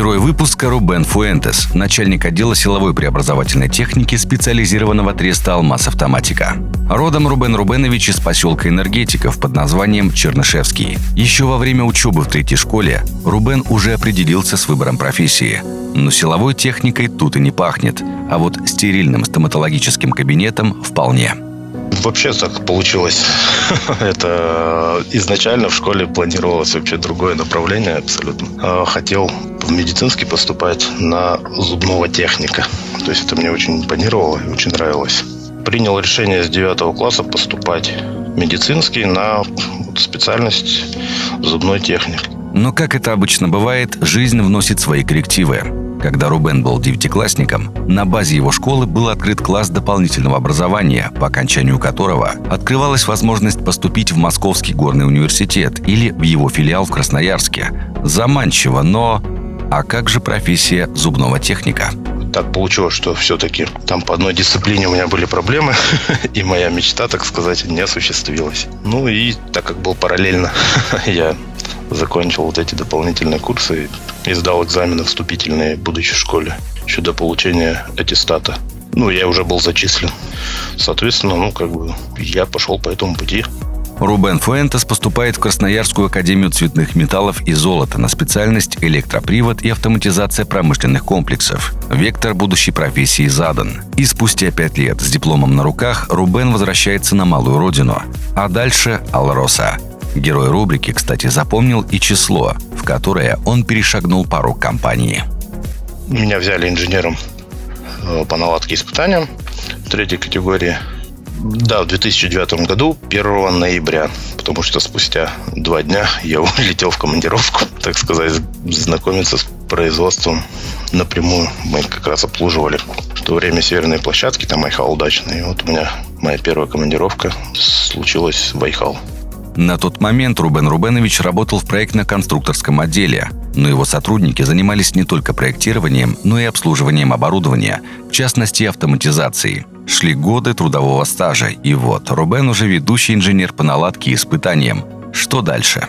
Герой выпуска Рубен Фуэнтес, начальник отдела силовой преобразовательной техники специализированного треста «Алмаз Автоматика». Родом Рубен Рубенович из поселка Энергетиков под названием Чернышевский. Еще во время учебы в третьей школе Рубен уже определился с выбором профессии. Но силовой техникой тут и не пахнет, а вот стерильным стоматологическим кабинетом вполне – Вообще так получилось. Это изначально в школе планировалось вообще другое направление абсолютно. А, хотел в медицинский поступать на зубного техника. То есть это мне очень импонировало и очень нравилось. Принял решение с 9 класса поступать медицинский на специальность зубной техник. Но, как это обычно бывает, жизнь вносит свои коррективы. Когда Рубен был девятиклассником, на базе его школы был открыт класс дополнительного образования, по окончанию которого открывалась возможность поступить в Московский горный университет или в его филиал в Красноярске. Заманчиво, но... А как же профессия зубного техника? так получилось, что все-таки там по одной дисциплине у меня были проблемы, и моя мечта, так сказать, не осуществилась. Ну и так как был параллельно, я закончил вот эти дополнительные курсы и сдал экзамены вступительные, будучи в школе, еще до получения аттестата. Ну, я уже был зачислен. Соответственно, ну, как бы я пошел по этому пути. Рубен Фуэнтес поступает в Красноярскую академию цветных металлов и золота на специальность электропривод и автоматизация промышленных комплексов. Вектор будущей профессии задан. И спустя пять лет с дипломом на руках Рубен возвращается на малую родину. А дальше Алроса. Герой рубрики, кстати, запомнил и число, в которое он перешагнул порог компании. Меня взяли инженером э, по наладке испытаниям третьей категории. Да, в 2009 году, 1 ноября, потому что спустя два дня я улетел в командировку, так сказать, знакомиться с производством напрямую. Мы как раз обслуживали в то время северные площадки, там Айхал удачный. И вот у меня моя первая командировка случилась в Айхал. На тот момент Рубен Рубенович работал в проектно-конструкторском отделе, но его сотрудники занимались не только проектированием, но и обслуживанием оборудования, в частности автоматизацией. Шли годы трудового стажа, и вот Рубен уже ведущий инженер по наладке и испытаниям. Что дальше?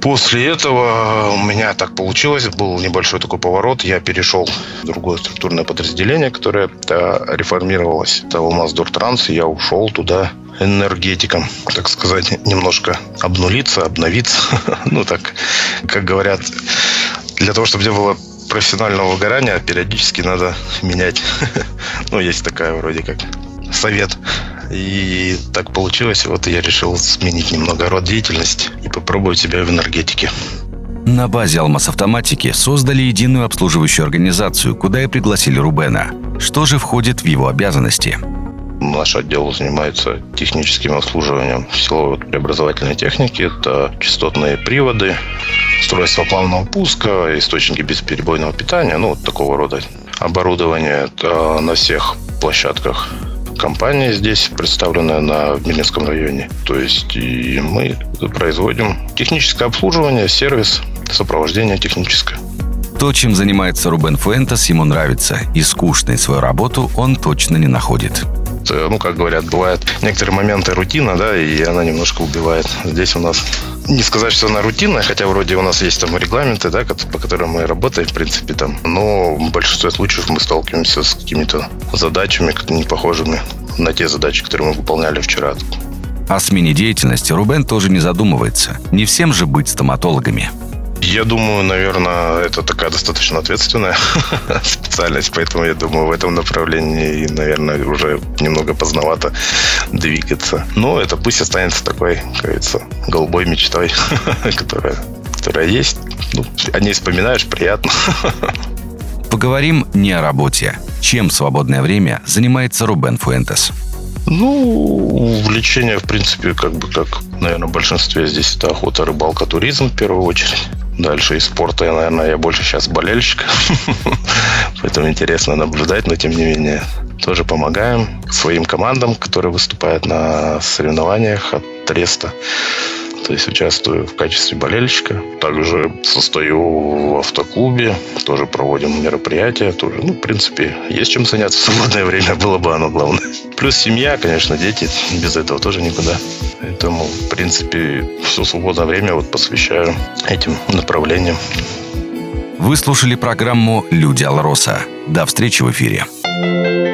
После этого у меня так получилось, был небольшой такой поворот. Я перешел в другое структурное подразделение, которое реформировалось. Это Алмаз-Дортранс, и я ушел туда энергетиком, так сказать, немножко обнулиться, обновиться. ну, так, как говорят, для того, чтобы не было профессионального выгорания, периодически надо менять. ну, есть такая вроде как совет. И так получилось, вот я решил сменить немного род деятельности и попробовать себя в энергетике. На базе Алмаз Автоматики создали единую обслуживающую организацию, куда и пригласили Рубена. Что же входит в его обязанности? Наш отдел занимается техническим обслуживанием силовой преобразовательной техники. Это частотные приводы, устройства плавного пуска, источники бесперебойного питания, ну, вот такого рода оборудование на всех площадках компании здесь представленная на Милинском районе. То есть и мы производим техническое обслуживание, сервис, сопровождение техническое. То, чем занимается Рубен Фуэнтес, ему нравится, и скучной свою работу он точно не находит. Э, ну, как говорят, бывают некоторые моменты рутина, да, и она немножко убивает. Здесь у нас не сказать, что она рутинная, хотя вроде у нас есть там регламенты, да, по которым мы работаем, в принципе, там. Но в большинстве случаев мы сталкиваемся с какими-то задачами, не похожими на те задачи, которые мы выполняли вчера. О смене деятельности Рубен тоже не задумывается. Не всем же быть стоматологами. Я думаю, наверное, это такая достаточно ответственная специальность, поэтому я думаю, в этом направлении, наверное, уже немного поздновато двигаться. Но это пусть останется такой, как говорится, голубой мечтой, которая, которая есть. Ну, о ней вспоминаешь, приятно. Поговорим не о работе. Чем в свободное время занимается Рубен Фуэнтес? Ну, увлечение, в принципе, как бы, как, наверное, в большинстве здесь это охота, рыбалка, туризм в первую очередь. Дальше из спорта, я, наверное, я больше сейчас болельщик. Поэтому интересно наблюдать, но тем не менее тоже помогаем своим командам, которые выступают на соревнованиях от Треста. То есть участвую в качестве болельщика. Также состою в автоклубе, тоже проводим мероприятия. Тоже, ну, в принципе, есть чем заняться в свободное время, было бы оно главное. Плюс семья, конечно, дети, без этого тоже никуда. Поэтому, в принципе, все свободное время вот посвящаю этим направлениям. Вы слушали программу «Люди Алроса». До встречи в эфире.